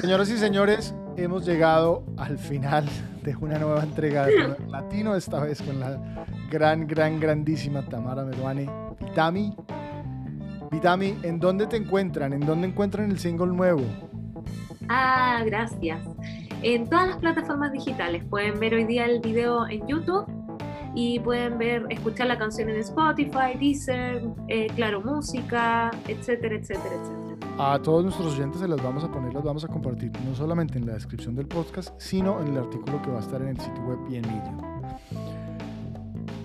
Señoras y señores, hemos llegado al final de una nueva entrega de Poder Latino, esta vez con la gran, gran, grandísima Tamara Meruane. Vitami, Vitami, ¿en dónde te encuentran? ¿En dónde encuentran el single nuevo? Ah, gracias. En todas las plataformas digitales. Pueden ver hoy día el video en YouTube y pueden ver, escuchar la canción en Spotify, Deezer, eh, Claro Música, etcétera, etcétera, etcétera. A todos nuestros oyentes se las vamos a poner, las vamos a compartir no solamente en la descripción del podcast, sino en el artículo que va a estar en el sitio web y en Medium.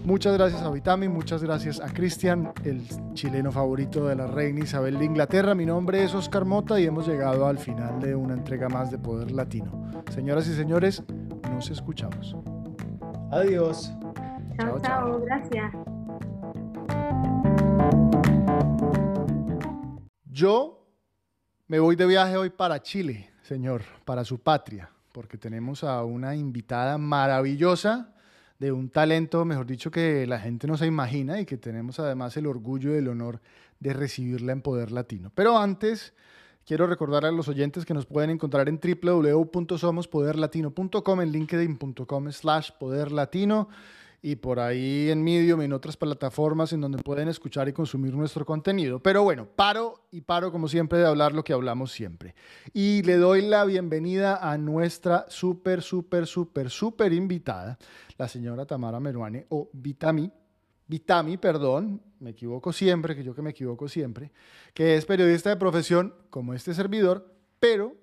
Muchas gracias a Vitami, muchas gracias a Cristian, el chileno favorito de la reina Isabel de Inglaterra. Mi nombre es Oscar Mota y hemos llegado al final de una entrega más de Poder Latino. Señoras y señores, nos escuchamos. Adiós. Chao, chao, chao. gracias. Yo me voy de viaje hoy para Chile, señor, para su patria, porque tenemos a una invitada maravillosa de un talento, mejor dicho, que la gente no se imagina y que tenemos además el orgullo y el honor de recibirla en Poder Latino. Pero antes, quiero recordar a los oyentes que nos pueden encontrar en www.somospoderlatino.com, en linkedin.com slash poderlatino y por ahí en Medium en otras plataformas en donde pueden escuchar y consumir nuestro contenido. Pero bueno, paro y paro como siempre de hablar lo que hablamos siempre. Y le doy la bienvenida a nuestra súper, súper, súper, súper invitada, la señora Tamara Meruane, o Vitami, Vitami, perdón, me equivoco siempre, que yo que me equivoco siempre, que es periodista de profesión como este servidor, pero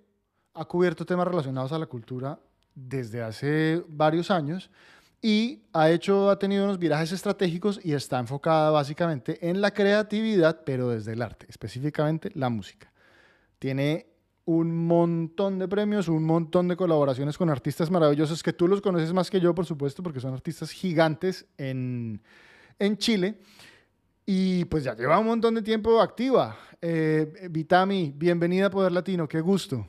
ha cubierto temas relacionados a la cultura desde hace varios años y ha hecho, ha tenido unos virajes estratégicos y está enfocada básicamente en la creatividad, pero desde el arte, específicamente la música. Tiene un montón de premios, un montón de colaboraciones con artistas maravillosos que tú los conoces más que yo, por supuesto, porque son artistas gigantes en, en Chile. Y pues ya lleva un montón de tiempo activa. Eh, Vitami, bienvenida a Poder Latino, qué gusto.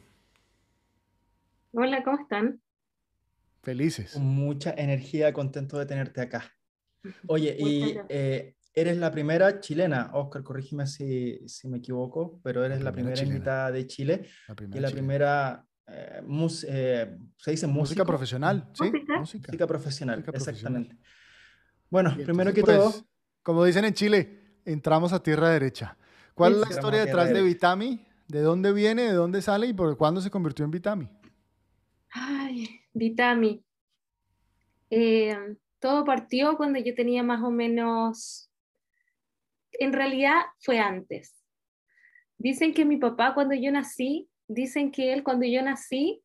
Hola, ¿cómo están? Felices. Con mucha energía, contento de tenerte acá. Oye, y eh, eres la primera chilena, Oscar, corrígeme si, si me equivoco, pero eres la primera, invitada de Chile la primera y la primera, eh, eh, se dice música profesional, ¿sí? ¿Música? Música profesional, exactamente. Bueno, primero que todo... Pues, como dicen en Chile, entramos a tierra derecha. ¿Cuál es la historia detrás de Vitami? ¿De dónde viene, de dónde sale y por cuándo se convirtió en Vitami? Ay, Vitami. Eh, todo partió cuando yo tenía más o menos, en realidad fue antes. Dicen que mi papá cuando yo nací, dicen que él cuando yo nací,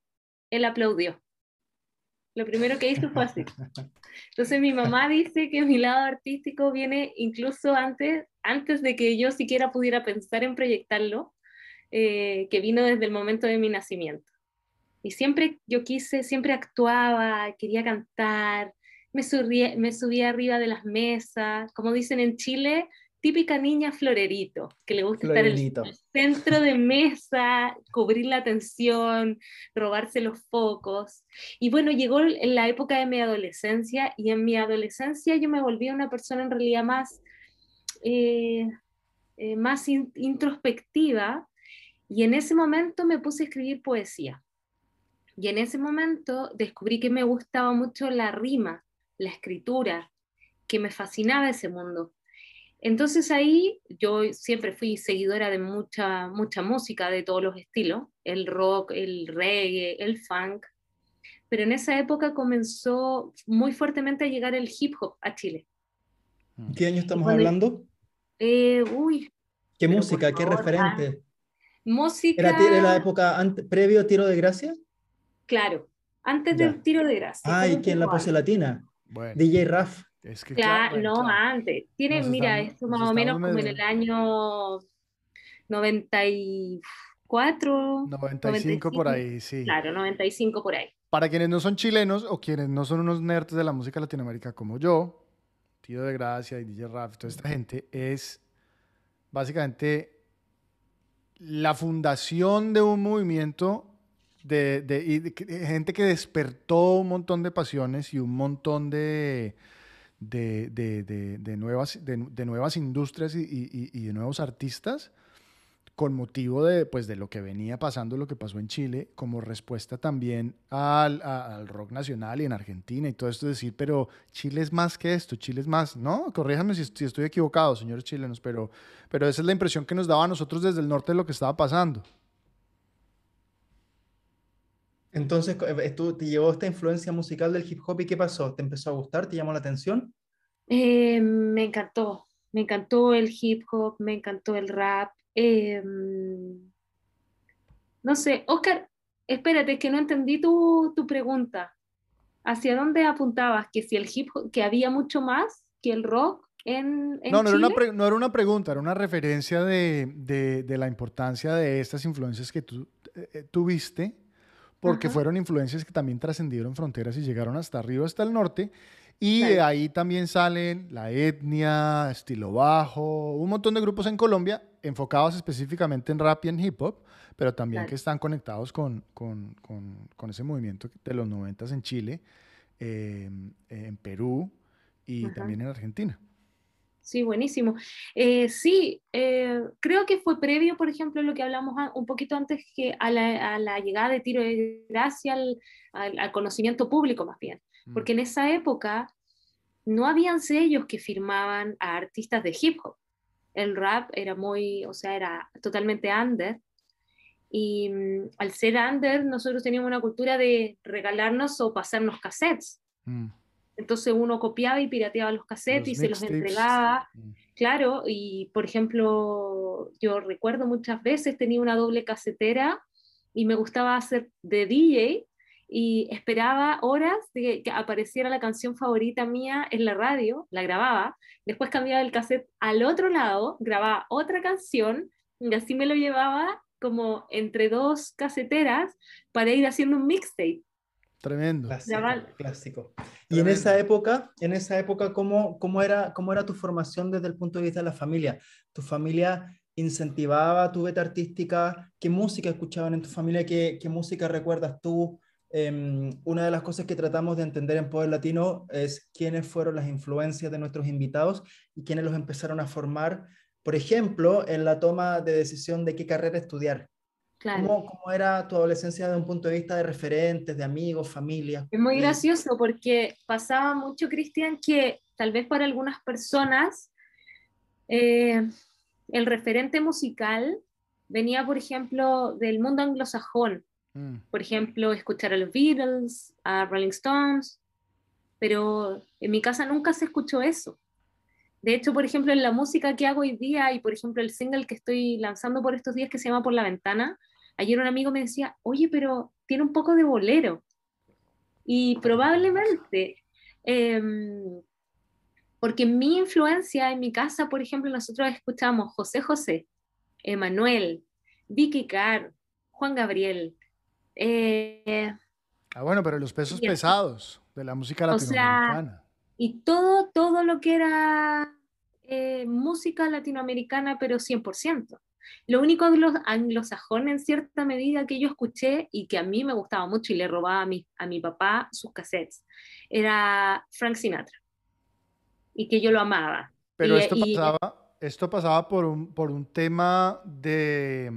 él aplaudió. Lo primero que hizo fue así. Entonces mi mamá dice que mi lado artístico viene incluso antes, antes de que yo siquiera pudiera pensar en proyectarlo, eh, que vino desde el momento de mi nacimiento. Y siempre yo quise, siempre actuaba, quería cantar, me, subía, me subía arriba de las mesas, como dicen en Chile, típica niña florerito, que le gusta estar en el centro de mesa, cubrir la atención, robarse los focos. Y bueno, llegó en la época de mi adolescencia y en mi adolescencia yo me volví una persona en realidad más, eh, eh, más introspectiva y en ese momento me puse a escribir poesía. Y en ese momento descubrí que me gustaba mucho la rima, la escritura, que me fascinaba ese mundo. Entonces ahí yo siempre fui seguidora de mucha, mucha música de todos los estilos, el rock, el reggae, el funk, pero en esa época comenzó muy fuertemente a llegar el hip hop a Chile. ¿Qué año estamos hablando? Eh, uy. ¿Qué música? ¿Qué referente? Música. ¿Era, la época previo a Tiro de Gracia? Claro, antes del tiro de gracia. Ah, ¿y quién la pose latina? DJ Raf. Es que claro, no, antes. Tiene, mira, esto más o menos como en el año 94. 95, por ahí, sí. Claro, 95 por ahí. Para quienes no son chilenos o quienes no son unos nerds de la música latinoamérica como yo, Tiro de Gracia y DJ Raf, toda esta gente, es básicamente la fundación de un movimiento de, gente que despertó un montón de pasiones y un montón de, de, nuevas, de, nuevas industrias y, de nuevos artistas con motivo de, pues, de lo que venía pasando, lo que pasó en Chile, como respuesta también al, al, rock nacional y en Argentina y todo esto, decir, pero Chile es más que esto, Chile es más, ¿no? Corríjame si, si estoy equivocado, señores chilenos, pero, pero esa es la impresión que nos daba a nosotros desde el norte de lo que estaba pasando. Entonces, eh, ¿tú, ¿te llevó esta influencia musical del hip hop y qué pasó? ¿Te empezó a gustar? ¿Te llamó la atención? Eh, me encantó, me encantó el hip hop, me encantó el rap, Em, no sé, Oscar, espérate, que no entendí tu, tu, pregunta. ¿Hacia dónde apuntabas? ¿Que si el hip hop, que había mucho más que el rock en, no, no, Era una no era una pregunta, era una referencia de, de, de la importancia de estas influencias que tú eh, tuviste, porque fueron influencias que también trascendieron fronteras y llegaron hasta arriba, hasta el norte, y de ahí también salen la etnia, estilo bajo, un montón de grupos en Colombia enfocados específicamente en rap y en hip hop, pero también que están conectados con, con, con, ese movimiento de los noventas en Chile, em, en Perú y también en Argentina. Sí, buenísimo. Eh, sí, eh, creo que fue previo, por ejemplo, lo que hablamos un poquito antes que a la, a la llegada de Tiro de Gracia al, al conocimiento público más bien. Mm. porque en esa época no habían sellos que firmaban a artistas de hip hop. El rap era muy, o sea, era totalmente under. Y mm, al ser under, nosotros teníamos una cultura de regalarnos o pasarnos cassettes. Mm. Entonces uno copiaba y pirateaba los cassettes y se los entregaba. Claro, y por ejemplo, yo recuerdo muchas veces tenía una doble casetera y me gustaba hacer de DJ y esperaba horas de que apareciera la canción favorita mía en la radio, la grababa, después cambiaba el cassette al otro lado, grababa otra canción y así me lo llevaba como entre dos caseteras para ir haciendo un mixtape. Tremendo. Clásico. Y en esa época, en esa época ¿cómo, cómo, era, ¿cómo era tu formación desde el punto de vista de la familia? ¿Tu familia incentivaba tu beta artística? ¿Qué música escuchaban en tu familia? ¿Qué, qué música recuerdas tú? Em, una de las cosas que tratamos de entender en Poder Latino es quiénes fueron las influencias de nuestros invitados y quiénes los empezaron a formar, por ejemplo, en la toma de decisión de qué carrera estudiar. ¿Cómo, ¿Cómo, era tu adolescencia desde un punto de vista de referentes, de amigos, familia? Es muy gracioso porque pasaba mucho, Cristian, que tal vez para algunas personas eh, el referente musical venía, por ejemplo, del mundo anglosajón, Mm. Por ejemplo, escuchar a los Beatles, a Rolling Stones, pero en mi casa nunca se escuchó eso. De hecho, por ejemplo, en la música que hago hoy día y, por ejemplo, el single que estoy lanzando por estos días que se llama Por la Ventana, ayer un amigo me decía, oye, pero tiene un poco de bolero. Y probablemente, em, porque mi influencia en mi casa, por ejemplo, nosotros escuchamos José José, Emanuel, Vicky Carr, Juan Gabriel, eh, ah, bueno, pero los pesos pesados de la música latinoamericana. Y todo, todo lo que era eh, música latinoamericana, pero 100%. Lo único anglosajón en cierta medida que yo escuché y que a mí me gustaba mucho y le robaba a mi, a mi papá sus cassettes era Frank Sinatra. Y que yo lo amaba. Pero esto, pasaba, esto pasaba por un, por un tema de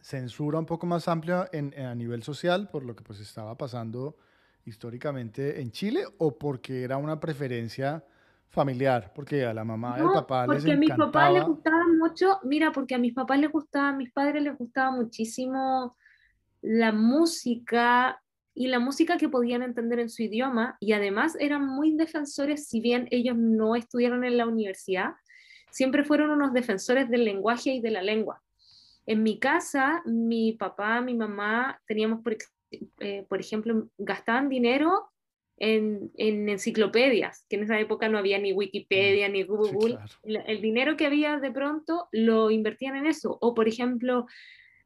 censura un poco más amplia en, a nivel social por lo que pues estaba pasando históricamente en Chile o porque era una preferencia familiar, porque a la mamá y al papá les encantaba. Porque a mis papás les gustaba mucho, mira, porque a mis papás les gustaba, a mis padres les gustaba muchísimo la música y la música que podían entender en su idioma y además eran muy defensores, si bien ellos no estudiaron en la universidad, siempre fueron unos defensores del lenguaje y de la lengua. En mi casa, mi papá, mi mamá, teníamos, por, eh, por ejemplo, gastaban dinero en, en, enciclopedias, que en esa época no había ni Wikipedia ni Google. El, dinero que había de pronto lo invertían en eso. O, por ejemplo,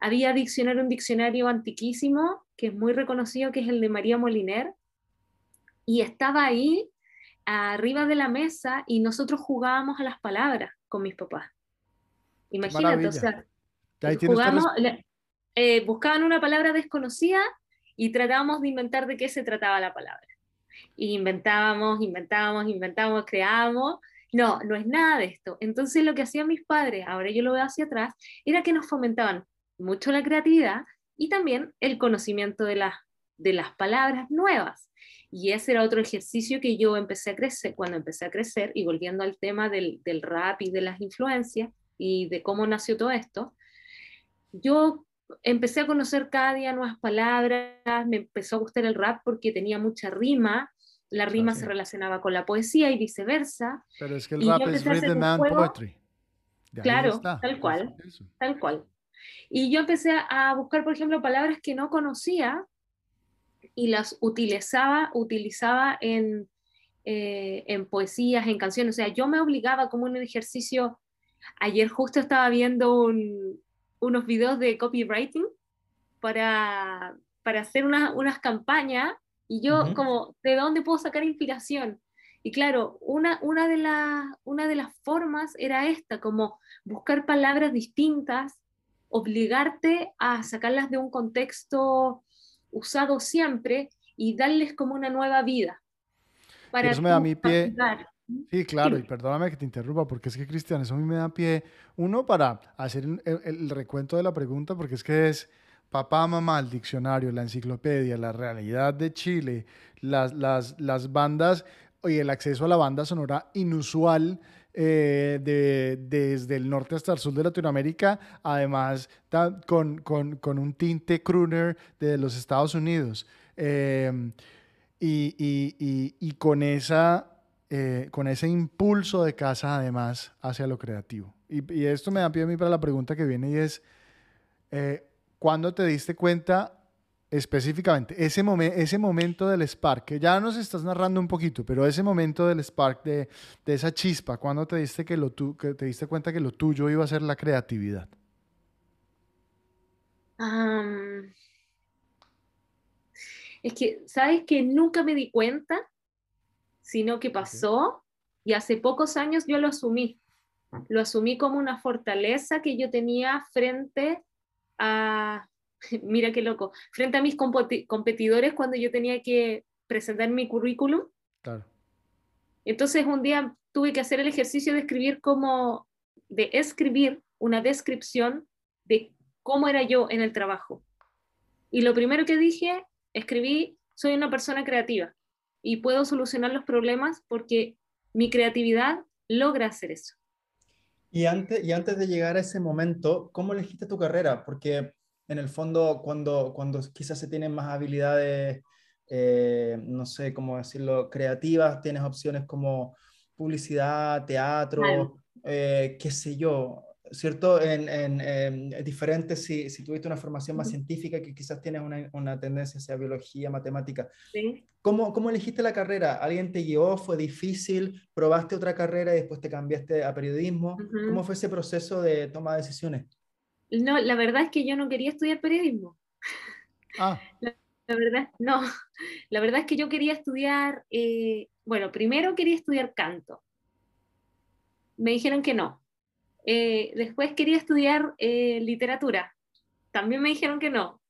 había diccionario, un diccionario antiquísimo, que es muy reconocido, que es el de María Moliner, y estaba ahí arriba de la mesa y nosotros jugábamos a las palabras con mis papás. Imagínate, o sea, Jugamos, eh, buscaban una palabra desconocida y tratábamos de inventar de qué se trataba la palabra. Y inventábamos, inventábamos, inventábamos, creábamos no, no es nada de esto. Entonces lo que hacían mis padres, ahora yo lo veo hacia atrás, era que nos fomentaban mucho la creatividad y también el conocimiento de, las de las palabras nuevas. Y ese era otro ejercicio que yo empecé a crecer, cuando empecé a crecer, y volviendo al tema del, del rap y de las influencias y de cómo nació todo esto, yo empecé a conocer cada día nuevas palabras, me empezó a gustar el rap porque tenía mucha rima, la rima se relacionaba con la poesía y viceversa. Pero es que el rap es rhythm and poetry. claro, tal cual, tal cual. Y yo empecé a buscar, por ejemplo, palabras que no conocía y las utilizaba, utilizaba en, eh, en poesías, en canciones. O sea, yo me obligaba como un ejercicio. Ayer justo estaba viendo unos videos de copywriting para, para hacer unas campañas y yo como, ¿de dónde puedo sacar inspiración? Y claro, una, una, de una de las formas era esta, como buscar palabras distintas, obligarte a sacarlas de un contexto usado siempre y darles como una nueva vida. Para eso me da mi pie. Sí, claro, y perdóname que te interrumpa, porque es que, Cristian, eso a mí me da pie, uno, para hacer el recuento de la pregunta, porque es que es papá, mamá, el diccionario, la enciclopedia, la realidad de Chile, las, las, las bandas y el acceso a la banda sonora inusual eh, de, desde el norte hasta el sur de Latinoamérica, además con, con, con un tinte crooner de los Estados Unidos. Eh, y, y, y, con, esa, eh, con ese impulso de casa además hacia lo creativo. Y, esto me da pie a mí para la pregunta que viene y es, ¿Cuándo te diste cuenta específicamente, ese, ese momento del spark, que ya nos estás narrando un poquito, pero ese momento del spark, de, esa chispa, ¿cuándo te diste, que lo que te diste cuenta que lo tuyo iba a ser la creatividad? es que, ¿sabes que nunca me di cuenta? Sino que pasó y hace pocos años yo lo asumí. Lo asumí como una fortaleza que yo tenía frente a, mira qué loco, frente a mis competidores cuando yo tenía que presentar mi currículum. Claro. Entonces un día tuve que hacer el ejercicio de escribir como, de escribir una descripción de cómo era yo en el trabajo. Y lo primero que dije, escribí, soy una persona creativa y puedo solucionar los problemas porque mi creatividad logra hacer eso. Y antes, y antes de llegar a ese momento, ¿cómo elegiste tu carrera? Porque en el fondo, cuando, cuando quizás se tienen más habilidades, eh, no sé cómo decirlo, creativas, tienes opciones como publicidad, teatro, eh, qué sé yo, ¿cierto? En, en, es diferente si, si, tuviste una formación más científica que quizás tienes una, una tendencia hacia biología, matemática. Sí. ¿Cómo, ¿Cómo, elegiste la carrera? ¿Alguien te guió? ¿Fue difícil? ¿Probaste otra carrera y después te cambiaste a periodismo? ¿Cómo fue ese proceso de toma de decisiones? No, la verdad es que yo no quería estudiar periodismo. Ah. La, verdad, no. La verdad es que yo quería estudiar, eh, bueno, primero quería estudiar canto. Me dijeron que no, eh, después quería estudiar eh, literatura. También me dijeron que no.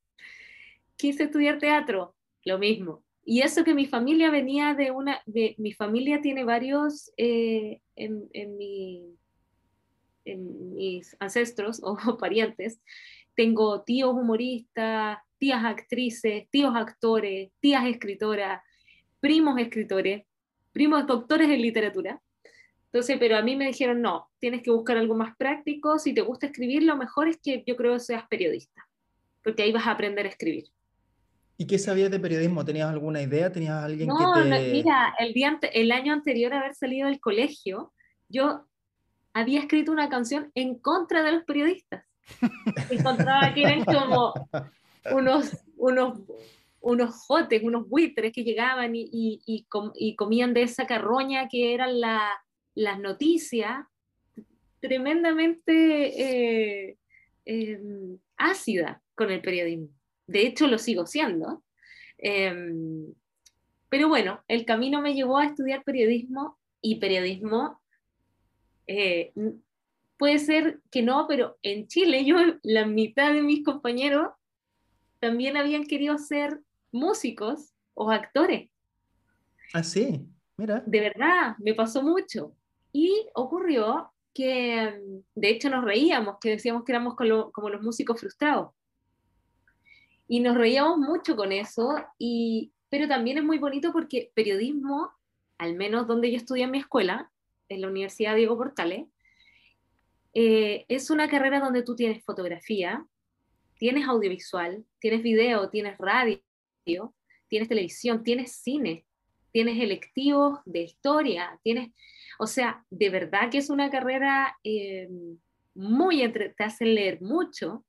Quise estudiar teatro. Lo mismo. Y eso que mi familia venía de una, de, mi familia tiene varios eh, en, en, mi, en, mis ancestros o parientes. Tengo tíos humoristas, tías actrices, tíos actores, tías escritoras, primos escritores, primos doctores en literatura. Entonces, pero a mí me dijeron, no, tienes que buscar algo más práctico, si te gusta escribir, lo mejor es que yo creo que seas periodista, porque ahí vas a aprender a escribir. ¿Y qué sabías de periodismo? ¿Tenías alguna idea? ¿Tenías alguien que te...? No, mira, el, día, el año anterior a haber salido del colegio, yo había escrito una canción en contra de los periodistas. Encontraba que eran como unos, unos, unos jotes, unos buitres que llegaban y, y, y, y comían de esa carroña que eran la, las noticias tremendamente eh, em, ácida con el periodismo. De hecho, lo sigo siendo. Em, pero bueno, el camino me llevó a estudiar periodismo y periodismo eh, puede ser que no, pero en Chile yo, la mitad de mis compañeros también habían querido ser músicos o actores. Ah, sí, mira. De verdad, me pasó mucho. Y ocurrió que, de hecho, nos reíamos, que decíamos que éramos como los músicos frustrados. Y nos reíamos mucho con eso, y, pero también es muy bonito porque periodismo, al menos donde yo estudié en mi escuela, en la Universidad Diego Portales, eh, es una carrera donde tú tienes fotografía, tienes audiovisual, tienes video, tienes radio, tienes televisión, tienes cine, tienes electivos de historia, tienes, o sea, de verdad que es una carrera eh, muy entre, te hace leer mucho,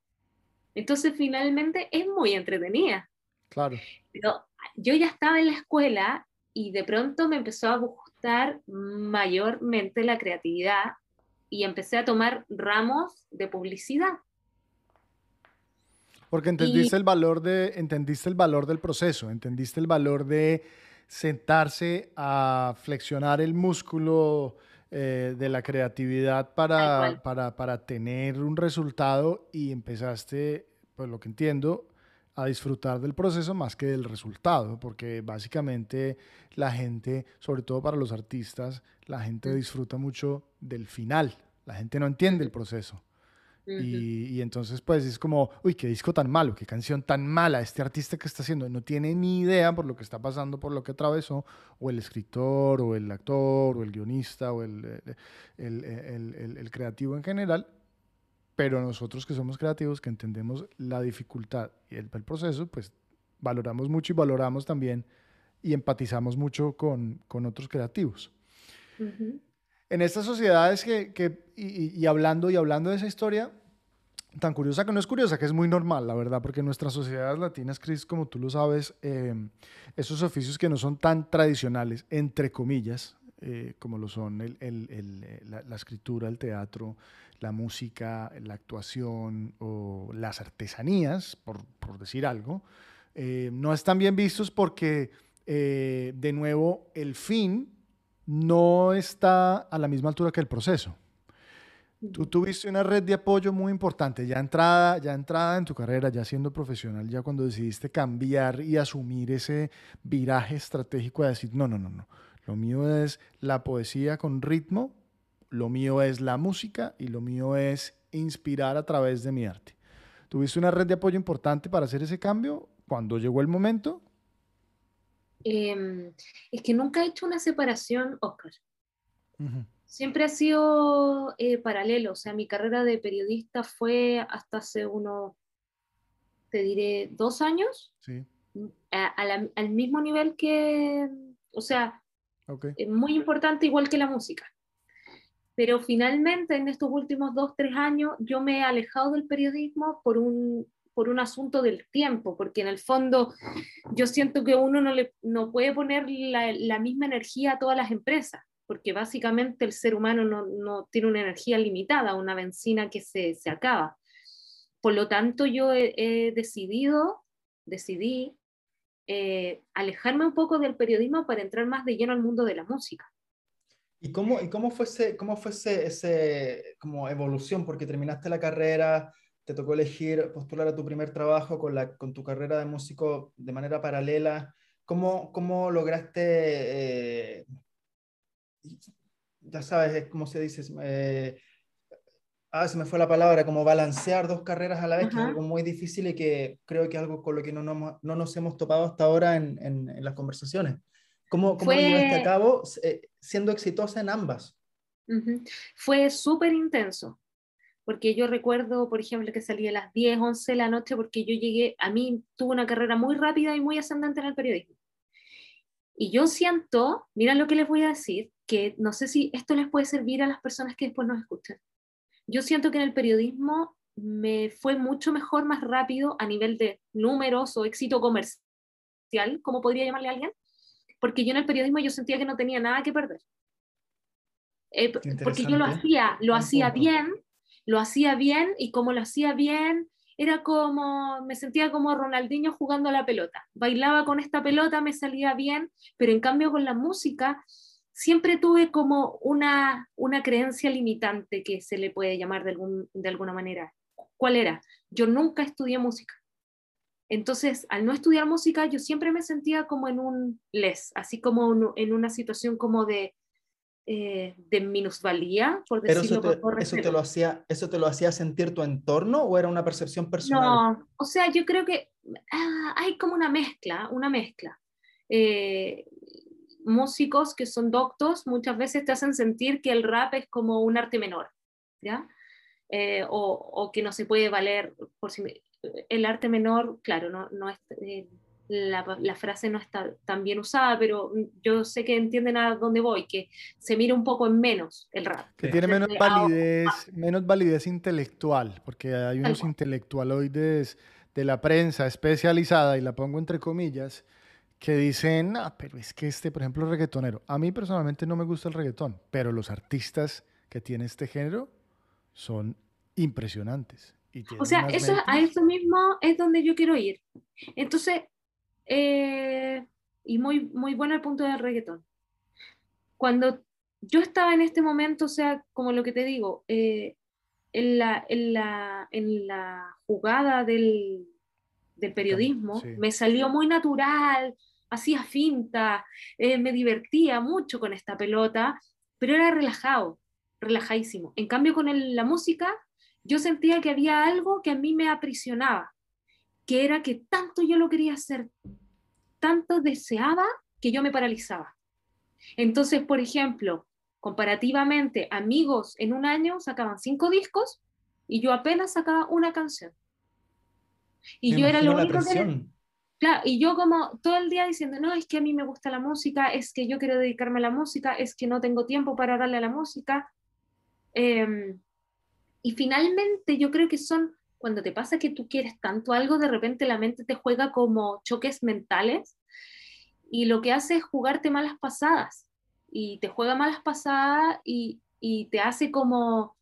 entonces finalmente es muy entretenida. Claro. Pero yo ya estaba en la escuela y de pronto me empezó a gustar mayormente la creatividad y empecé a tomar ramos de publicidad. Porque entendiste el valor de, entendiste el valor del proceso, entendiste el valor de sentarse a flexionar el músculo eh, de la creatividad para, para, para, tener un resultado y empezaste, pues lo que entiendo, a disfrutar del proceso más que del resultado, porque básicamente la gente, sobre todo para los artistas, la gente disfruta mucho del final, la gente no entiende el proceso y, entonces, pues es como, uy, qué disco tan malo, qué canción tan mala, este artista que está haciendo no tiene ni idea por lo que está pasando, por lo que atravesó, o el escritor, o el actor, o el guionista, o el, eh, el, el, el creativo en general, pero nosotros que somos creativos, que entendemos la dificultad y el, proceso, pues valoramos mucho y valoramos también y empatizamos mucho con, con otros creativos. En estas sociedades que, que y, y, hablando y hablando de esa historia, tan curiosa que no es curiosa, que es muy normal, la verdad, porque en nuestras sociedades latinas, Chris, como tú lo sabes, eh, esos oficios que no son tan tradicionales, entre comillas, eh, como lo son eh, la, escritura, el teatro, la música, la actuación o las artesanías, por decir algo, no están bien vistos porque, de nuevo, el fin no está a la misma altura que el proceso. Tú tuviste una red de apoyo muy importante, ya entrada, ya entrada en tu carrera, ya siendo profesional, ya cuando decidiste cambiar y asumir ese viraje estratégico de decir, no, no, no, no, lo mío es la poesía con ritmo, lo mío es la música y lo mío es inspirar a través de mi arte. ¿Tuviste una red de apoyo importante para hacer ese cambio cuando llegó el momento? Em, es que nunca he hecho una separación, Oscar siempre ha sido eh, paralelo, o sea, mi carrera de periodista fue hasta hace unos, te diré, dos años, sí. Al mismo nivel que, o sea, okay. muy importante igual que la música. Pero finalmente en estos últimos dos, tres años yo me he alejado del periodismo por un, por un asunto del tiempo, porque en el fondo yo siento que uno no, le, no puede poner la, la misma energía a todas las empresas porque básicamente el ser humano no, tiene una energía limitada, una benzina que se, acaba. Por lo tanto, yo he, decidido, decidí eh, alejarme un poco del periodismo para entrar más de lleno al mundo de la música. ¿Y cómo, y cómo fue, ese, cómo fue ese, como evolución? Porque terminaste la carrera, te tocó elegir postular a tu primer trabajo con, la, con tu carrera de músico de manera paralela. ¿Cómo, cómo lograste eh, ya sabes, cómo se dice, eh, ah, se me fue la palabra, como balancear dos carreras a la vez, que es algo muy difícil y que creo que es algo con lo que no, no, no nos hemos topado hasta ahora en, en, las conversaciones. ¿Cómo, cómo fue... llevaste a cabo eh, siendo exitosa en ambas? Fue súper intenso, porque yo recuerdo, por ejemplo, que salí a las 10, 11 de la noche, porque yo llegué, a mí tuve una carrera muy rápida y muy ascendente en el periodismo. Y yo siento, mira lo que les voy a decir, que no sé si esto les puede servir a las personas que después nos escuchan. Yo siento que en el periodismo me fue mucho mejor, más rápido a nivel de números o éxito comercial, como podría llamarle a alguien, porque yo en el periodismo yo sentía que no tenía nada que perder. Eh, porque yo lo hacía, lo hacía bien, lo hacía bien y como lo hacía bien, era como, me sentía como Ronaldinho jugando a la pelota. Bailaba con esta pelota, me salía bien, pero en cambio con la música siempre tuve como una, una creencia limitante que se le puede llamar de, algún, de alguna manera. ¿Cuál era? Yo nunca estudié música. Entonces, al no estudiar música, yo siempre me sentía como en un les, así como en una situación como de, eh, de minusvalía, por decirlo Pero eso te, lo hacía, ¿Eso te lo hacía sentir tu entorno o era una percepción personal? No, o sea, yo creo que ah, hay como una mezcla, una mezcla. Eh, músicos que son doctos muchas veces te hacen sentir que el rap es como un arte menor, ¿ya? Eh, o, o, que no se puede valer por si el arte menor, claro, no, no es, eh, la, la, frase no está tan bien usada, pero yo sé que entienden a dónde voy, que se mira un poco en menos el rap. Que tiene menos validez, menos validez intelectual, porque hay unos intelectualoides de la prensa especializada, y la pongo entre comillas, que dicen, ah, pero es que este, por ejemplo, reggaetonero. A mí personalmente no me gusta el reggaetón, pero los artistas que tiene este género son impresionantes. o sea, eso, a eso mismo es donde yo quiero ir. Entonces, eh, y muy, muy bueno el punto del reggaetón. Cuando yo estaba en este momento, o sea, como lo que te digo, eh, en, la, en, la, en la jugada del, del periodismo, me salió muy natural, hacía finta, eh, me divertía mucho con esta pelota, pero era relajado, relajadísimo. En cambio, con la música, yo sentía que había algo que a mí me aprisionaba, que era que tanto yo lo quería hacer, tanto deseaba que yo me paralizaba. Entonces, por ejemplo, comparativamente, amigos en un año sacaban cinco discos y yo apenas sacaba una canción. Y yo era lo único que... Claro, y yo como todo el día diciendo, no, es que a mí me gusta la música, es que yo quiero dedicarme a la música, es que no tengo tiempo para darle a la música. Em, y finalmente yo creo que son, cuando te pasa que tú quieres tanto algo, de repente la mente te juega como choques mentales y lo que hace es jugarte malas pasadas. Y te juega malas pasadas y, y te hace como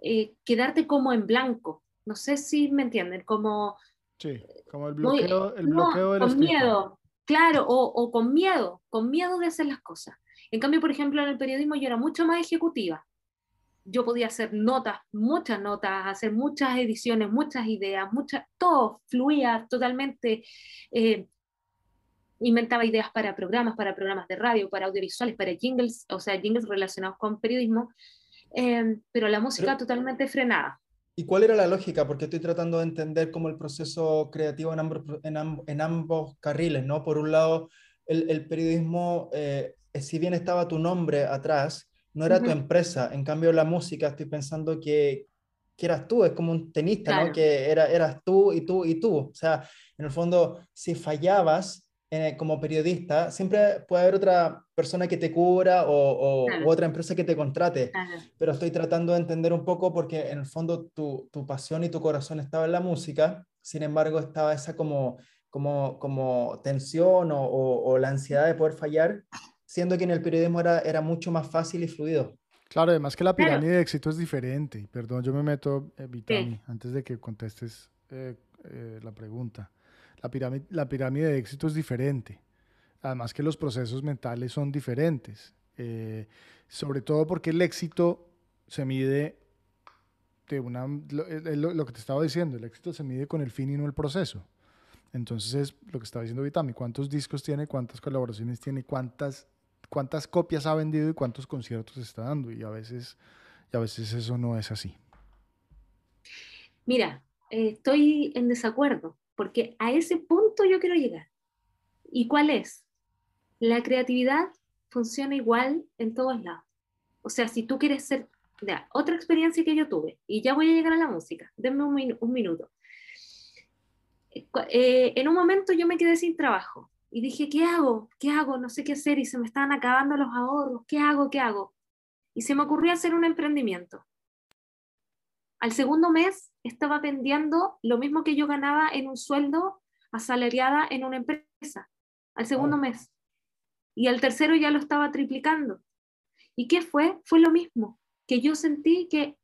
eh, quedarte como en blanco. No sé si me entienden, como Sí, como el bloqueo, el bloqueo Con miedo, claro, o, o, con miedo, con miedo de hacer las cosas. En cambio, por ejemplo, en el periodismo yo era mucho más ejecutiva. Yo podía hacer notas, muchas notas, hacer muchas ediciones, muchas ideas, muchas, todo fluía totalmente. Eh, inventaba ideas para programas, para programas de radio, para audiovisuales, para jingles, o sea, jingles relacionados con periodismo, eh, pero la música totalmente frenada. ¿Y cuál era la lógica? Porque estoy tratando de entender cómo el proceso creativo en ambos, en, ambos carriles, ¿no? Por un lado, el, periodismo, eh, si bien estaba tu nombre atrás, no era tu empresa. En cambio, la música, estoy pensando que, que eras tú, es como un tenista, ¿no? Que era, eras tú y tú y tú. O sea, en el fondo, si fallabas, como periodista, siempre puede haber otra persona que te cubra o, otra empresa que te contrate, pero estoy tratando de entender un poco porque en el fondo tu, tu, pasión y tu corazón estaba en la música, sin embargo estaba esa como, como, como tensión o, o, la ansiedad de poder fallar, siendo que en el periodismo era, era mucho más fácil y fluido. Claro, además que la pirámide de éxito es diferente. Perdón, yo me meto, eh, antes de que contestes eh, eh, la pregunta. La pirámide, la pirámide de éxito es diferente. Además que los procesos mentales son diferentes. Eh, sobre todo porque el éxito se mide de una... Lo, que te estaba diciendo, el éxito se mide con el fin y no el proceso. Entonces es lo que estaba diciendo Vitami, cuántos discos tiene, cuántas colaboraciones tiene, cuántas, cuántas copias ha vendido y cuántos conciertos está dando. Y a veces, y a veces eso no es así. Mira, eh, estoy en desacuerdo porque a ese punto yo quiero llegar. ¿Y cuál es? La creatividad funciona igual en todos lados. O sea, si tú quieres ser, otra experiencia que yo tuve, y ya voy a llegar a la música, denme un, minuto. Eh, en un momento yo me quedé sin trabajo y dije, ¿qué hago? ¿Qué hago? No sé qué hacer y se me estaban acabando los ahorros. ¿Qué hago? ¿Qué hago? Y se me ocurrió hacer un emprendimiento. Al segundo mes estaba vendiendo lo mismo que yo ganaba en un sueldo asalariada en una empresa, al segundo mes. Y al tercero ya lo estaba triplicando. ¿Y qué fue? Fue lo mismo, que yo sentí que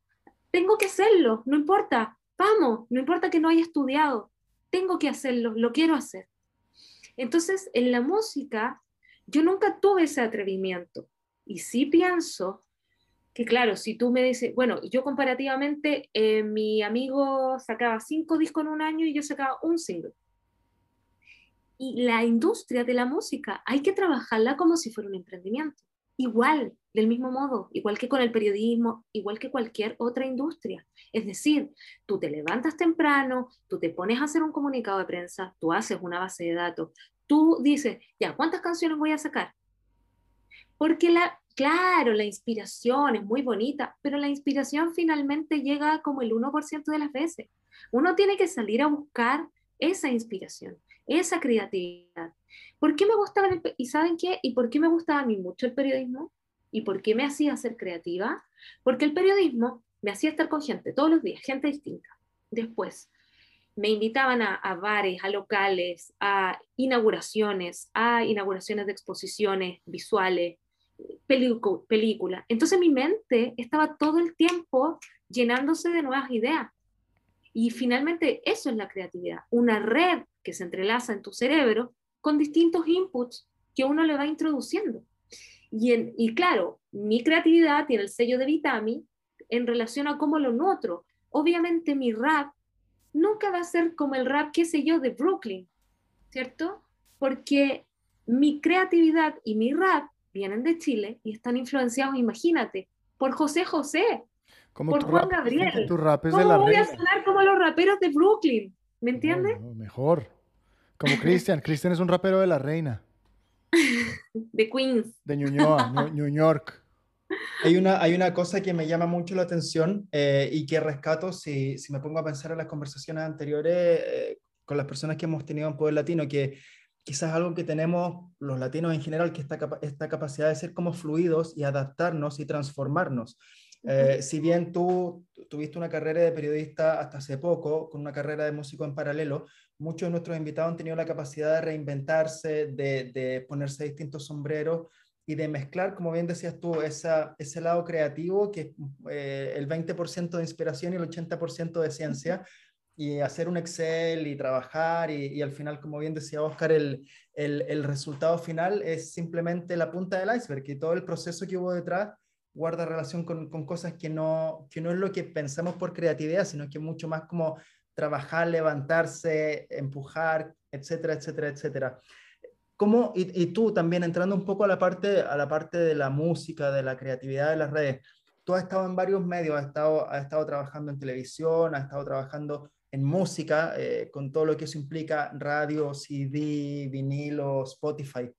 tengo que hacerlo, no importa, vamos, no importa que no haya estudiado, tengo que hacerlo, lo quiero hacer. Entonces, en la música, yo nunca tuve ese atrevimiento. Y sí pienso que claro, si tú me dices, bueno, yo comparativamente, eh, mi amigo sacaba cinco discos en un año y yo sacaba un single. Y la industria de la música hay que trabajarla como si fuera un emprendimiento. igual, del mismo modo, igual que con el periodismo, igual que cualquier otra industria. Es decir, tú te levantas temprano, tú te pones a hacer un comunicado de prensa, tú haces una base de datos, tú dices, ya, ¿cuántas canciones voy a sacar? Porque la, claro, la inspiración es muy bonita, pero la inspiración finalmente llega como el 1% de las veces. Uno tiene que salir a buscar esa inspiración, esa creatividad. ¿Por qué me gustaba el, y saben qué? ¿Y por qué me gustaba a mí mucho el periodismo? ¿Y por qué me hacía ser creativa? Porque el periodismo me hacía estar con gente todos los días, gente distinta. Después, me invitaban a, bares, a locales, a inauguraciones, a inauguraciones de exposiciones visuales, películas. Entonces mi mente estaba todo el tiempo llenándose de nuevas ideas. Y finalmente eso es la creatividad, una red que se entrelaza en tu cerebro con distintos inputs que uno le va introduciendo. Y, y claro, mi creatividad tiene el sello de Vitami en relación a cómo lo nutro. Obviamente mi rap nunca va a ser como el rap, qué sé yo, de Brooklyn, ¿cierto? Porque mi creatividad y mi rap vienen de Chile y están influenciados, imagínate, por José José, por Juan Gabriel. Tu rap de la voy a sonar como los raperos de Brooklyn? ¿Me entiendes? mejor. Como Christian. Christian es un rapero de la reina. de Queens. De New York. Hay una, hay una cosa que me llama mucho la atención eh, y que rescato si, si, me pongo a pensar en las conversaciones anteriores eh, con las personas que hemos tenido en Poder Latino, que quizás algo que tenemos los latinos en general, que esta, esta capacidad de ser como fluidos y adaptarnos y transformarnos. Eh, si bien tú tuviste una carrera de periodista hasta hace poco, con una carrera de músico en paralelo, muchos de nuestros invitados han tenido la capacidad de reinventarse, de, ponerse distintos sombreros y de mezclar, como bien decías tú, esa, ese lado creativo, que es eh, el 20% de inspiración y el 80% de ciencia, y hacer un Excel y trabajar y, y al final, como bien decía Oscar, el, el, el, resultado final es simplemente la punta del iceberg y todo el proceso que hubo detrás guarda relación con, cosas que no, que no es lo que pensamos por creatividad, sino que mucho más como trabajar, levantarse, empujar, etcétera, etcétera, etcétera. ¿Cómo, y, y, tú también entrando un poco a la, parte, a la parte de la música, de la creatividad de las redes, tú has estado en varios medios, has estado, has estado trabajando en televisión, has estado trabajando en música, eh, con todo lo que eso implica, radio, CD, vinilo, Spotify.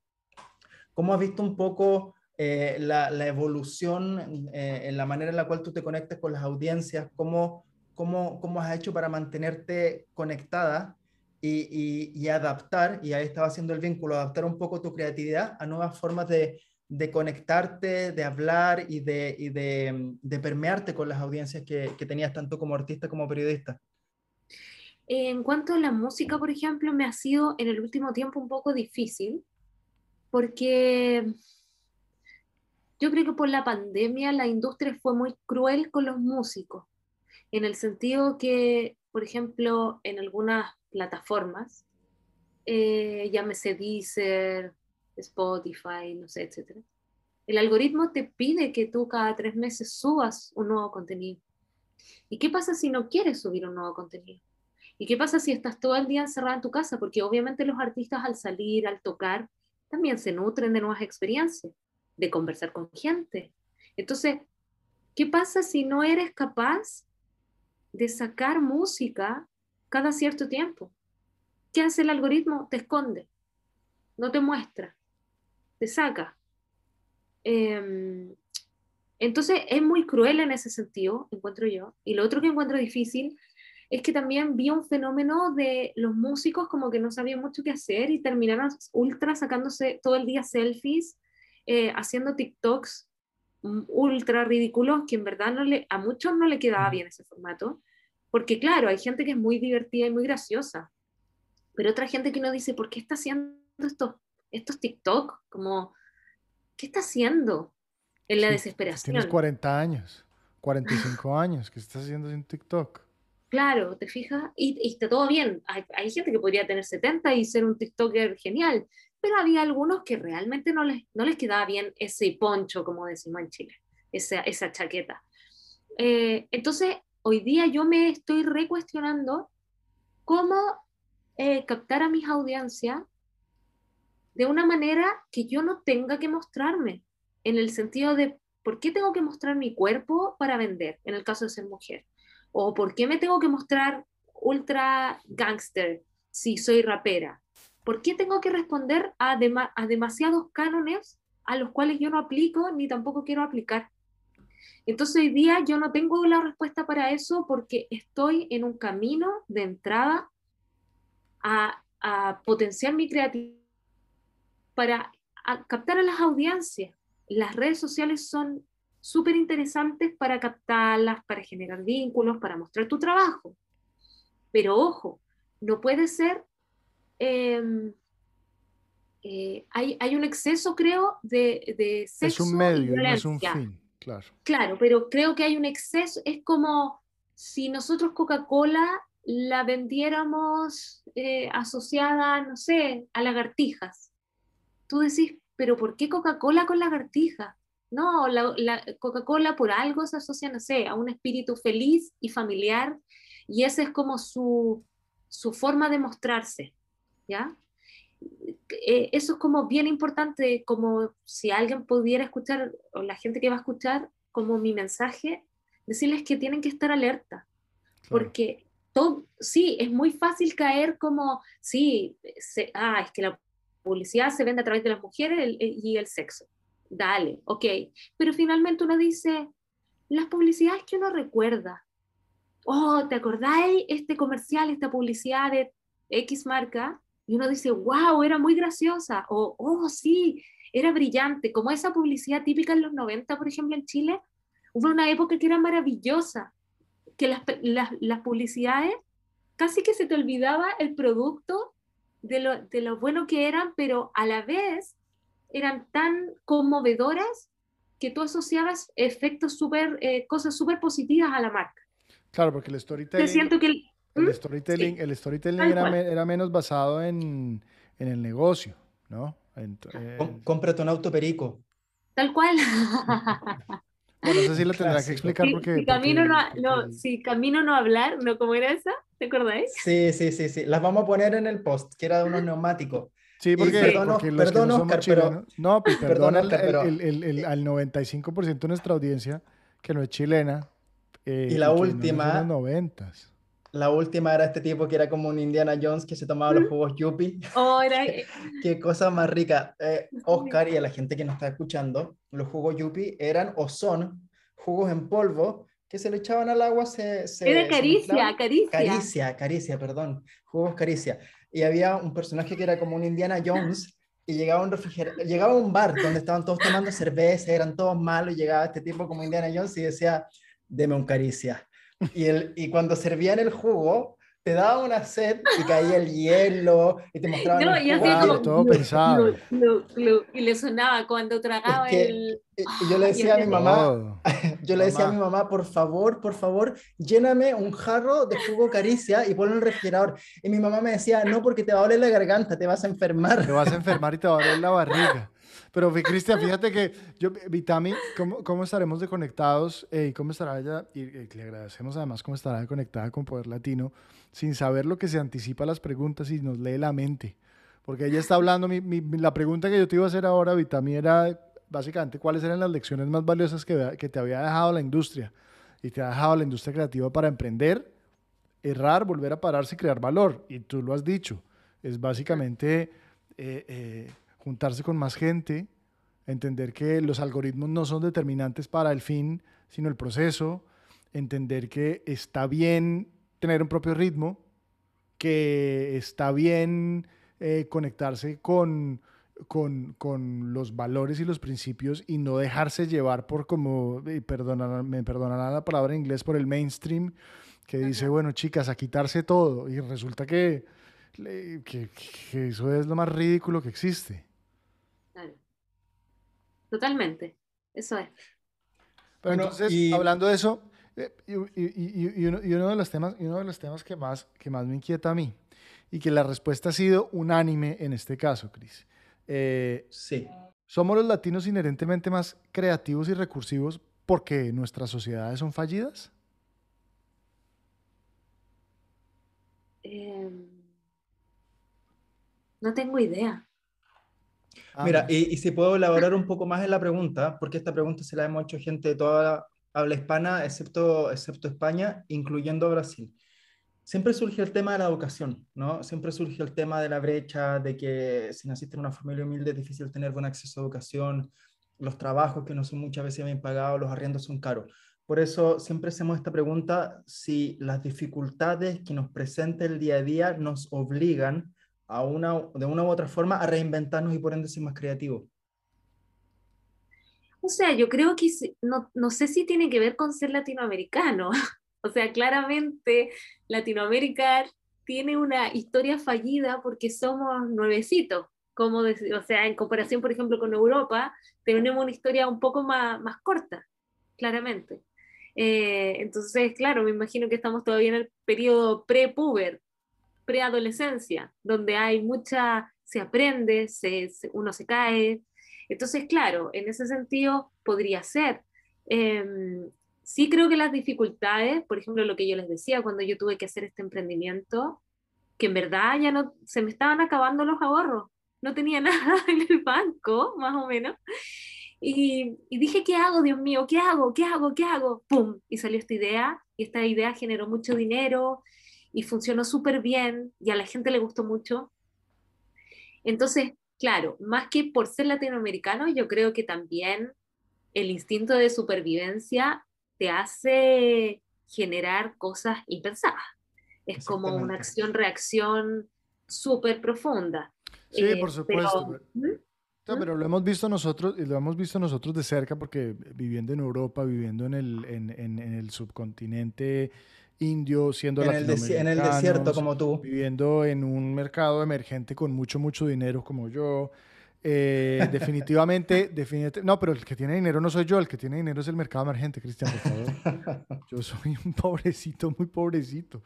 ¿Cómo has visto un poco eh, la, evolución eh, en la manera en la cual tú te conectas con las audiencias, cómo, cómo, cómo has hecho para mantenerte conectada y, y, adaptar, y ahí estaba haciendo el vínculo, adaptar un poco tu creatividad a nuevas formas de, de conectarte, de hablar y, de, y de, de, permearte con las audiencias que, que tenías tanto como artista como periodista. En cuanto a la música, por ejemplo, me ha sido en el último tiempo un poco difícil porque yo creo que por la pandemia la industria fue muy cruel con los músicos, en el sentido que, por ejemplo, en algunas plataformas, eh, llámese Deezer, Spotify, no sé, etc. El algoritmo te pide que tú cada tres meses subas un nuevo contenido. ¿Y qué pasa si no quieres subir un nuevo contenido? ¿Y qué pasa si estás todo el día encerrada en tu casa? Porque obviamente los artistas al salir, al tocar, también se nutren de nuevas experiencias de conversar con gente. Entonces, ¿qué pasa si no eres capaz de sacar música cada cierto tiempo? ¿Qué hace el algoritmo? Te esconde, no te muestra, te saca. Em, entonces es muy cruel en ese sentido, encuentro yo. Y lo otro que encuentro difícil es que también vi un fenómeno de los músicos como que no sabían mucho qué hacer y terminaron ultra sacándose todo el día selfies eh, haciendo TikToks ultra ridículos que en verdad no le, a muchos no le quedaba bien ese formato, porque claro, hay gente que es muy divertida y muy graciosa, pero otra gente que no dice, ¿por qué está haciendo estos, estos TikTok? Como, ¿qué está haciendo? En la desesperación. Tienes 40 años, 45 años, ¿qué estás haciendo sin TikTok? Claro, te fijas, y, y, está todo bien. Hay, hay, gente que podría tener 70 y ser un TikToker genial, pero había algunos que realmente no les, no les quedaba bien ese poncho, como decimos en Chile, esa, esa chaqueta. Eh, entonces, hoy día yo me estoy recuestionando cómo eh, captar a mis audiencias de una manera que yo no tenga que mostrarme. en el sentido de por qué tengo que mostrar mi cuerpo para vender, en el caso de ser mujer, o por qué me tengo que mostrar ultra gangster si soy rapera, por qué tengo que responder a, demasiados cánones a los cuales yo no aplico ni tampoco quiero aplicar. Entonces hoy día yo no tengo la respuesta para eso porque estoy en un camino de entrada a, a potenciar mi creatividad para captar a las audiencias. Las redes sociales son súper interesantes para captarlas, para generar vínculos, para mostrar tu trabajo. Pero ojo, no puede ser... Em, eh, hay, hay, un exceso, creo, de, de sexo. Es un medio, no es un fin, claro. Claro, pero creo que hay un exceso. Es como si nosotros Coca-Cola la vendiéramos eh, asociada, no sé, a lagartijas. Tú decís, pero ¿por qué Coca-Cola con lagartijas? No, la, la Coca-Cola por algo se asocia, no sé, a un espíritu feliz y familiar, y esa es como su, su forma de mostrarse, ¿ya? Eh, eso es como bien importante, como si alguien pudiera escuchar, o la gente que va a escuchar, como mi mensaje, decirles que tienen que estar alerta, porque sí, es muy fácil caer como, sí, ah, es que la publicidad se vende a través de las mujeres y el sexo. Dale, ok. Pero finalmente uno dice, las publicidades que uno recuerda. Oh, ¿te acordáis este comercial, esta publicidad de X marca? Y uno dice, wow, era muy graciosa. O, oh, sí, era brillante. Como esa publicidad típica en los 90, por ejemplo, en Chile. Hubo una época que era maravillosa que las, las, las, publicidades casi que se te olvidaba el producto de lo, de lo bueno que eran, pero a la vez eran tan conmovedoras que tú asociabas efectos súper, eh, cosas súper positivas a la marca. Claro, porque el storytelling... siento que el, el storytelling, el storytelling era, era, menos basado en, en, el negocio, ¿no? En, Cómprate un auto perico. Tal cual. Bueno, eso sí lo tendrá que explicar porque... Si, camino, no, no, si camino no hablar, ¿no? ¿Cómo era esa? ¿Te acordáis? Sí, sí, sí, sí. Las vamos a poner en el post, que era de unos neumáticos. Sí, porque, perdón, perdón no Oscar, pero... No, pues perdón, el, el, el, al 95% de nuestra audiencia que no es chilena. Eh, y la última... No 90 la última era este tipo que era como un Indiana Jones que se tomaba los jugos Yuppie. Oh, era... Qué cosa más rica. Eh, Oscar y a la gente que nos está escuchando, los jugos Yuppie eran o son jugos en polvo que se le echaban al agua. Se, se era caricia, caricia. Caricia, caricia, perdón. Jugos caricia. Y había un personaje que era como un Indiana Jones y llegaba un llegaba a un bar donde estaban todos tomando cerveza, eran todos malos, y llegaba este tipo como Indiana Jones y decía, deme un caricia. Y, el, y cuando servían el jugo, te daba una sed y caía el hielo y te mostraban no, y hacía como, todo pensado. y le sonaba cuando tragaba el... Y yo le decía a mi mamá, yo le decía a mi mamá, por favor, por favor, lléname un jarro de jugo caricia y ponlo en el refrigerador. Y mi mamá me decía, no, porque te va a doler la garganta, te vas a enfermar. Te vas a enfermar y te va a doler la barriga. Pero Cristian, fíjate que yo, Vitami, ¿cómo, cómo estaremos desconectados eh, y cómo estará ella? Y, le agradecemos además cómo estará conectada con Poder Latino, sin saber lo que se anticipa a las preguntas y nos lee la mente. Porque ella está hablando, mi, la pregunta que yo te iba a hacer ahora, Vitami, era básicamente cuáles eran las lecciones más valiosas que, que te había dejado la industria y te ha dejado la industria creativa para emprender, errar, volver a pararse y crear valor. Y tú lo has dicho, es básicamente... Eh, eh, juntarse con más gente, entender que los algoritmos no son determinantes para el fin, sino el proceso, entender que está bien tener un propio ritmo, que está bien eh, conectarse con, con, los valores y los principios y no dejarse llevar por como, me perdonarán la palabra en inglés, por el mainstream, que dice, bueno, chicas, a quitarse todo. Y resulta que, que eso es lo más ridículo que existe. Totalmente, eso es. Pero entonces, hablando de eso, eh, y, uno, de los temas, y uno de los temas que más, que más me inquieta a mí, y que la respuesta ha sido unánime en este caso, Cris. Eh, sí. ¿Somos los latinos inherentemente más creativos y recursivos porque nuestras sociedades son fallidas? Em, no tengo idea. Mira, y, y, si puedo elaborar un poco más en la pregunta, porque esta pregunta se la hemos hecho gente de toda habla hispana, excepto, excepto España, incluyendo Brasil. Siempre surge el tema de la educación, ¿no? Siempre surge el tema de la brecha, de que si naciste en una familia humilde es difícil tener buen acceso a educación, los trabajos que no son muchas veces bien pagados, los arriendos son caros. Por eso siempre hacemos esta pregunta, si las dificultades que nos presenta el día a día nos obligan a una, de una u otra forma a reinventarnos y por ende ser más creativos. O sea, yo creo que no, no sé si tiene que ver con ser latinoamericano. o sea, claramente Latinoamérica tiene una historia fallida porque somos nuevecitos. Como decir, o sea, en comparación, por ejemplo, con Europa, tenemos una historia un poco más, más corta, claramente. Eh, entonces, claro, me imagino que estamos todavía en el periodo pre-puber, preadolescencia, donde hay mucha, se aprende, se, uno se cae, entonces, claro, en ese sentido podría ser. Em, sí creo que las dificultades, por ejemplo, lo que yo les decía cuando yo tuve que hacer este emprendimiento, que en verdad ya no, se me estaban acabando los ahorros, no tenía nada en el banco, más o menos. Y, y, dije, ¿qué hago, Dios mío? ¿Qué hago? ¿Qué hago? ¿Qué hago? ¡Pum! Y salió esta idea, y esta idea generó mucho dinero y funcionó súper bien, y a la gente le gustó mucho. Entonces, claro, más que por ser latinoamericano, yo creo que también el instinto de supervivencia te hace generar cosas impensadas. Es como una acción-reacción súper profunda. Sí, eh, por supuesto. Pero, ¿Mm? pero lo hemos visto nosotros, y lo hemos visto nosotros de cerca, porque viviendo en Europa, viviendo en el, en, en, en el subcontinente, indio, siendo en el, en el desierto como tú. Viviendo en un mercado emergente con mucho, mucho dinero como yo. Eh, definitivamente, definitivamente, no, pero el que tiene dinero no soy yo, el que tiene dinero es el mercado emergente, Cristian, por favor. Yo soy un pobrecito, muy pobrecito.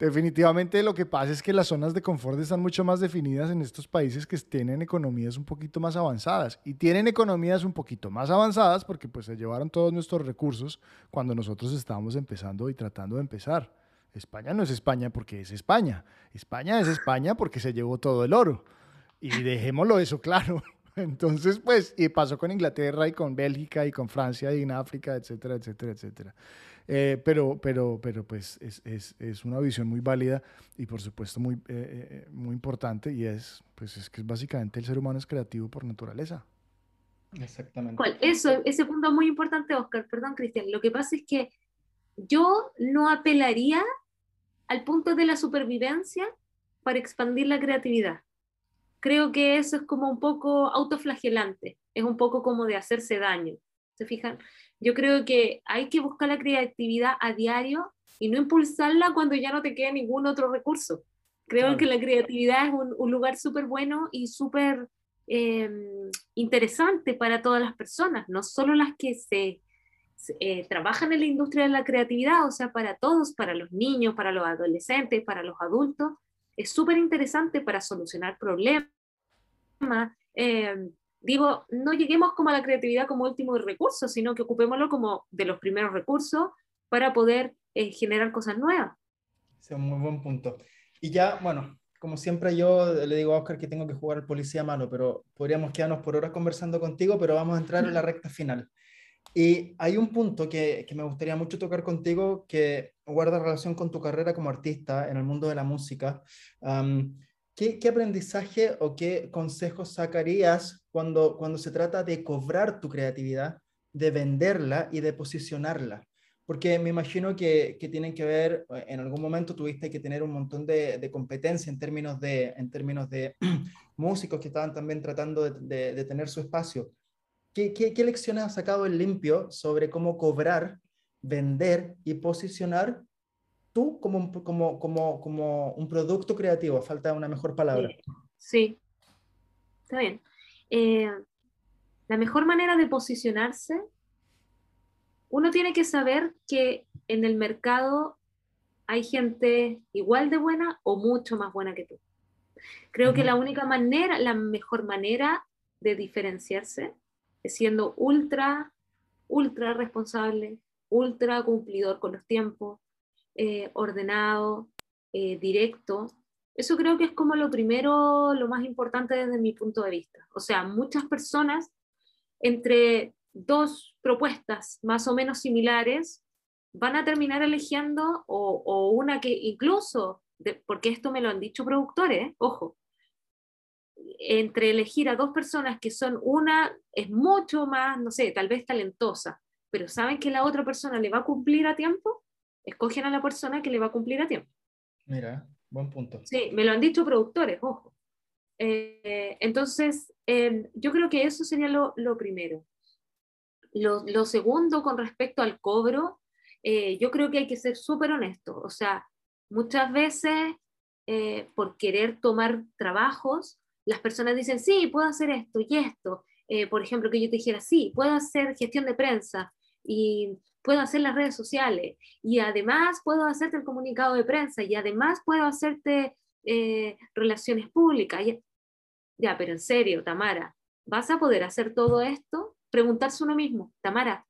Definitivamente lo que pasa es que las zonas de confort están mucho más definidas en estos países que tienen economías un poquito más avanzadas. Y tienen economías un poquito más avanzadas porque pues se llevaron todos nuestros recursos cuando nosotros estábamos empezando y tratando de empezar. España no es España porque es España. España es España porque se llevó todo el oro. Y dejémoslo eso claro. Entonces, pues, y pasó con Inglaterra y con Bélgica y con Francia y en África, etcétera, etcétera, etcétera. Eh, pero, pero, pero pues es, es, es, una visión muy válida y por supuesto muy, eh, eh, muy importante y es, pues es que básicamente el ser humano es creativo por naturaleza. Exactamente. Eso, ese punto es muy importante, Oscar. Perdón, Cristian. Lo que pasa es que yo no apelaría al punto de la supervivencia para expandir la creatividad. Creo que eso es como un poco autoflagelante, es un poco como de hacerse daño. ¿Se fijan? Yo creo que hay que buscar la creatividad a diario y no impulsarla cuando ya no te queda ningún otro recurso. Creo que la creatividad es un, lugar súper bueno y súper em, interesante para todas las personas, no solo las que se, eh, trabajan en la industria de la creatividad, o sea, para todos, para los niños, para los adolescentes, para los adultos. Es súper interesante para solucionar problemas, eh, digo, no lleguemos como a la creatividad como último recurso, sino que ocupémoslo como de los primeros recursos para poder eh, generar cosas nuevas. es un muy buen punto. Y ya, bueno, como siempre yo le digo a Oscar que tengo que jugar al policía malo, pero podríamos quedarnos por horas conversando contigo, pero vamos a entrar en la recta final. Y hay un punto que, que me gustaría mucho tocar contigo que guarda relación con tu carrera como artista en el mundo de la música. ¿Qué, aprendizaje o qué consejos sacarías cuando, cuando se trata de cobrar tu creatividad, de venderla y de posicionarla? Porque me imagino que, que tienen que ver, en algún momento tuviste que tener un montón de, de competencia en términos de, en términos de músicos que estaban también tratando de, de, tener su espacio. ¿Qué, ¿Qué, qué, lecciones has sacado en limpio sobre cómo cobrar, vender y posicionar tú como como, como, como un producto creativo, falta una mejor palabra. Sí, está bien. Eh, la mejor manera de posicionarse, uno tiene que saber que en el mercado hay gente igual de buena o mucho más buena que tú. Creo que la única manera, la mejor manera de diferenciarse es siendo ultra, ultra responsable, ultra cumplidor con los tiempos, eh, ordenado, eh, directo Eso creo que es como lo primero, lo más importante desde mi punto de vista. O sea, muchas personas entre dos propuestas más o menos similares van a terminar eligiendo o, una que incluso, porque esto me lo han dicho productores, ojo, entre elegir a dos personas que son una es mucho más, no sé, tal vez talentosa, pero saben que la otra persona le va a cumplir a tiempo, escogen a la persona que le va a cumplir a tiempo. Mira, buen punto. Sí, me lo han dicho productores, ojo. Eh, entonces, em, yo creo que eso sería lo, primero. Lo, segundo, con respecto al cobro, eh, yo creo que hay que ser súper honesto. O sea, muchas veces, eh, por querer tomar trabajos, las personas dicen, sí, puedo hacer esto y esto. por ejemplo, que yo te dijera, sí, puedo hacer gestión de prensa y puedo hacer las redes sociales y además puedo hacerte el comunicado de prensa y además puedo hacerte relaciones públicas. Ya, pero en serio, Tamara, ¿vas a poder hacer todo esto? Preguntarse uno mismo, Tamara,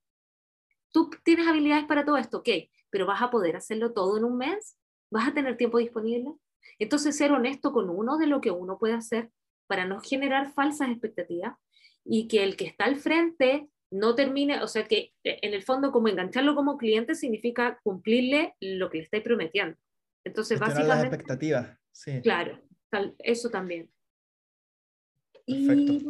tú tienes habilidades para todo esto, ok, pero ¿vas a poder hacerlo todo en un mes? ¿Vas a tener tiempo disponible? Entonces, ser honesto con uno de lo que uno puede hacer para no generar falsas expectativas y que el que está al frente no termine, o sea, que eh, en el fondo como engancharlo como cliente significa cumplirle lo que le estáis prometiendo. Entonces, básicamente... las expectativas, sí. Claro, eso también. Y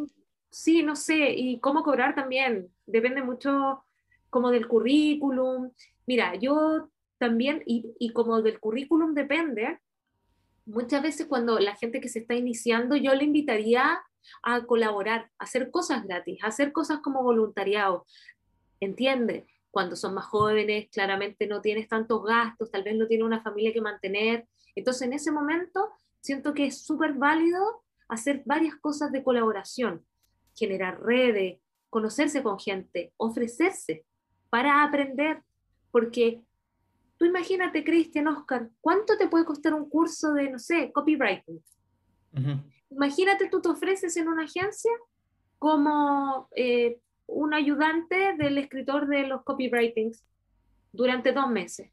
sí, no sé, y cómo cobrar también, depende mucho como del currículum. Mira, yo también, y, y como del currículum depende, muchas veces cuando la gente que se está iniciando, yo le invitaría a colaborar, hacer cosas gratis, hacer cosas como voluntariado. ¿Entiende? Cuando son más jóvenes, claramente no tienes tantos gastos, tal vez no tiene una familia que mantener. Entonces, en ese momento, siento que es súper válido hacer varias cosas de colaboración, generar redes, conocerse con gente, ofrecerse para aprender, porque tú imagínate, Cristian, Oscar, ¿cuánto te puede costar un curso de, no sé, copywriting? Imagínate, tú te ofreces en una agencia como eh, un ayudante del escritor de los copywritings durante dos meses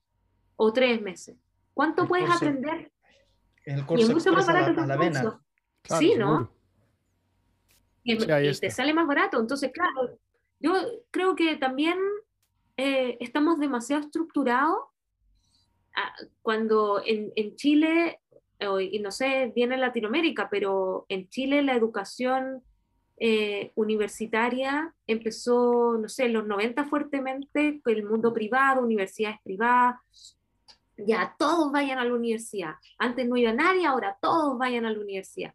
o tres meses. ¿Cuánto puedes aprender? El curso y es mucho más barato la, la sí, ¿no? Y, te sale más barato. Entonces, claro, yo creo que también eh, estamos demasiado estructurados. Ah, cuando en, en Chile, y no sé, viene en Latinoamérica, pero en Chile la educación eh, universitaria empezó, no sé, en los 90 fuertemente, el mundo privado, universidades privadas, ya todos vayan a la universidad. Antes no iba nadie, ahora todos vayan a la universidad.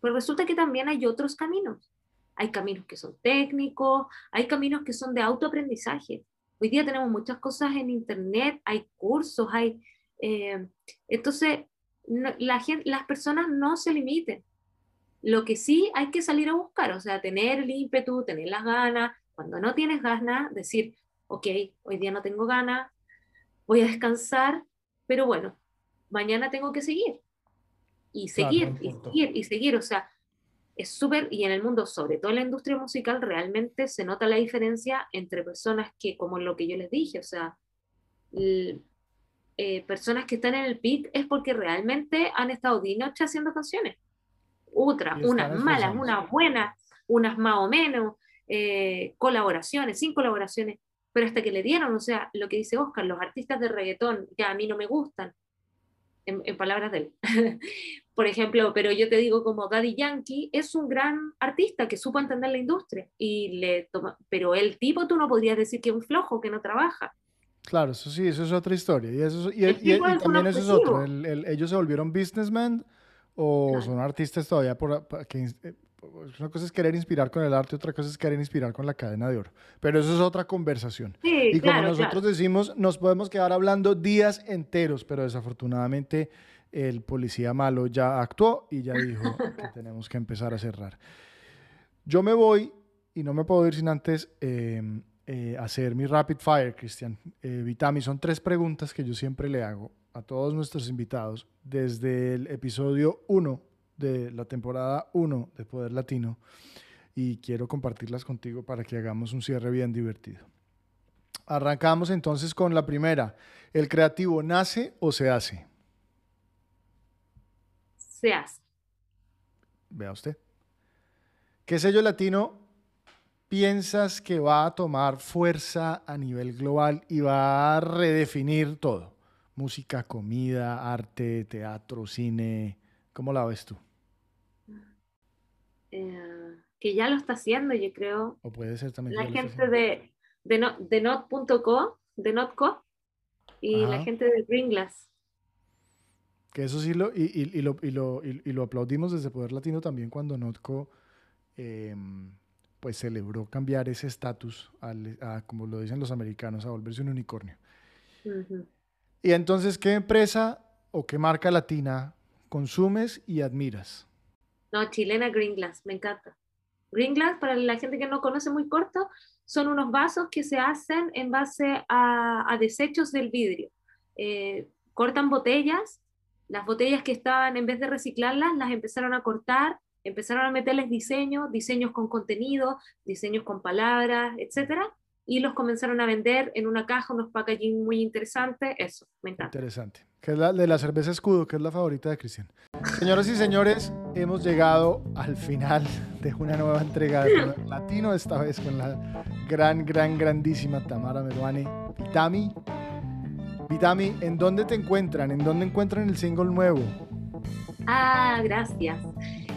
Pero resulta que también hay otros caminos. Hay caminos que son técnicos, hay caminos que son de autoaprendizaje. Hoy día tenemos muchas cosas en Internet, hay cursos, hay... Eh, entonces, la gente, las personas no se limiten. Lo que sí hay que salir a buscar, o sea, tener el ímpetu, tener las ganas. Cuando no tienes ganas, decir, ok, hoy día no tengo ganas, voy a descansar, pero bueno, mañana tengo que seguir y seguir, y seguir, y seguir. O sea, es súper, y en el mundo, sobre todo en la industria musical, realmente se nota la diferencia entre personas que, como lo que yo les dije, o sea, eh, personas que están en el pic es porque realmente han estado día y noche haciendo canciones. Otras, unas malas, unas buenas, unas más o menos, eh, colaboraciones, sin colaboraciones, pero hasta que le dieron, o sea, lo que dice Oscar, los artistas de reggaetón que a mí no me gustan, en, palabras de él. Por ejemplo, pero yo te digo como Daddy Yankee es un gran artista que supo entender la industria y le toma, pero el tipo tú no podrías decir que es un flojo, que no trabaja. Claro, eso sí, eso es otra historia. Y, eso, y, también eso es otro. ellos se volvieron businessmen o son artistas todavía por, que, eh, una cosa es querer inspirar con el arte, otra cosa es querer inspirar con la cadena de oro. Pero eso es otra conversación. y como nosotros decimos, nos podemos quedar hablando días enteros, pero desafortunadamente el policía malo ya actuó y ya dijo que tenemos que empezar a cerrar. Yo me voy y no me puedo ir sin antes em, eh, hacer mi rapid fire, Cristian. Eh, Vitami, son tres preguntas que yo siempre le hago a todos nuestros invitados desde el episodio 1 de la temporada 1 de Poder Latino y quiero compartirlas contigo para que hagamos un cierre bien divertido. Arrancamos entonces con la primera. ¿El creativo nace o se hace? se hace. Vea usted. ¿Qué sello latino piensas que va a tomar fuerza a nivel global y va a redefinir todo? Música, comida, arte, teatro, cine. ¿Cómo la ves tú? Eh, que ya lo está haciendo, yo creo. O puede ser también. La gente de, de, de not.co, de Notco, y la gente de Glass. Que eso sí lo y, y, lo, y, lo, y, lo, aplaudimos desde Poder Latino también cuando Notco em, pues celebró cambiar ese estatus, como lo dicen los americanos, a volverse un unicornio. Y entonces, ¿qué empresa o qué marca latina consumes y admiras? No, chilena Green Glass, me encanta. Green Glass, para la gente que no conoce muy corto, son unos vasos que se hacen en base a, desechos del vidrio. Eh, cortan botellas, las botellas que estaban, en vez de reciclarlas, las empezaron a cortar, empezaron a meterles diseños, diseños con contenido, diseños con palabras, etcétera, y los comenzaron a vender en una caja, unos packaging muy interesantes. Eso, me encanta. Interesante. Que es la de la cerveza escudo, que es la favorita de Cristian. Señoras y señores, hemos llegado al final de una nueva entrega de Latino, esta vez con la gran, gran, grandísima Tamara Meruane. Vitami, Vitami, ¿en dónde te encuentran? ¿En dónde encuentran el single nuevo? Ah, gracias.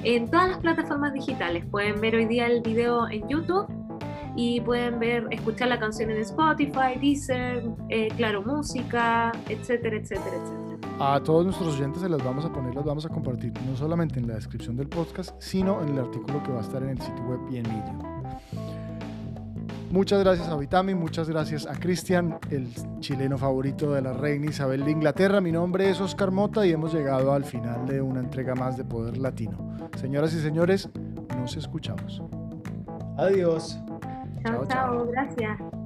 En todas las plataformas digitales. Pueden ver hoy día el video en YouTube y pueden ver, escuchar la canción en Spotify, Deezer, eh, Claro Música, etcétera, etcétera, etcétera. A todos nuestros oyentes se las vamos a poner, las vamos a compartir, no solamente en la descripción del podcast, sino en el artículo que va a estar en el sitio web y en Medium. Muchas gracias a Vitami, muchas gracias a Cristian, el chileno favorito de la reina Isabel de Inglaterra. Mi nombre es Oscar Mota y hemos llegado al final de una entrega más de Poder Latino. Señoras y señores, nos escuchamos. Adiós. Chao, chao, gracias.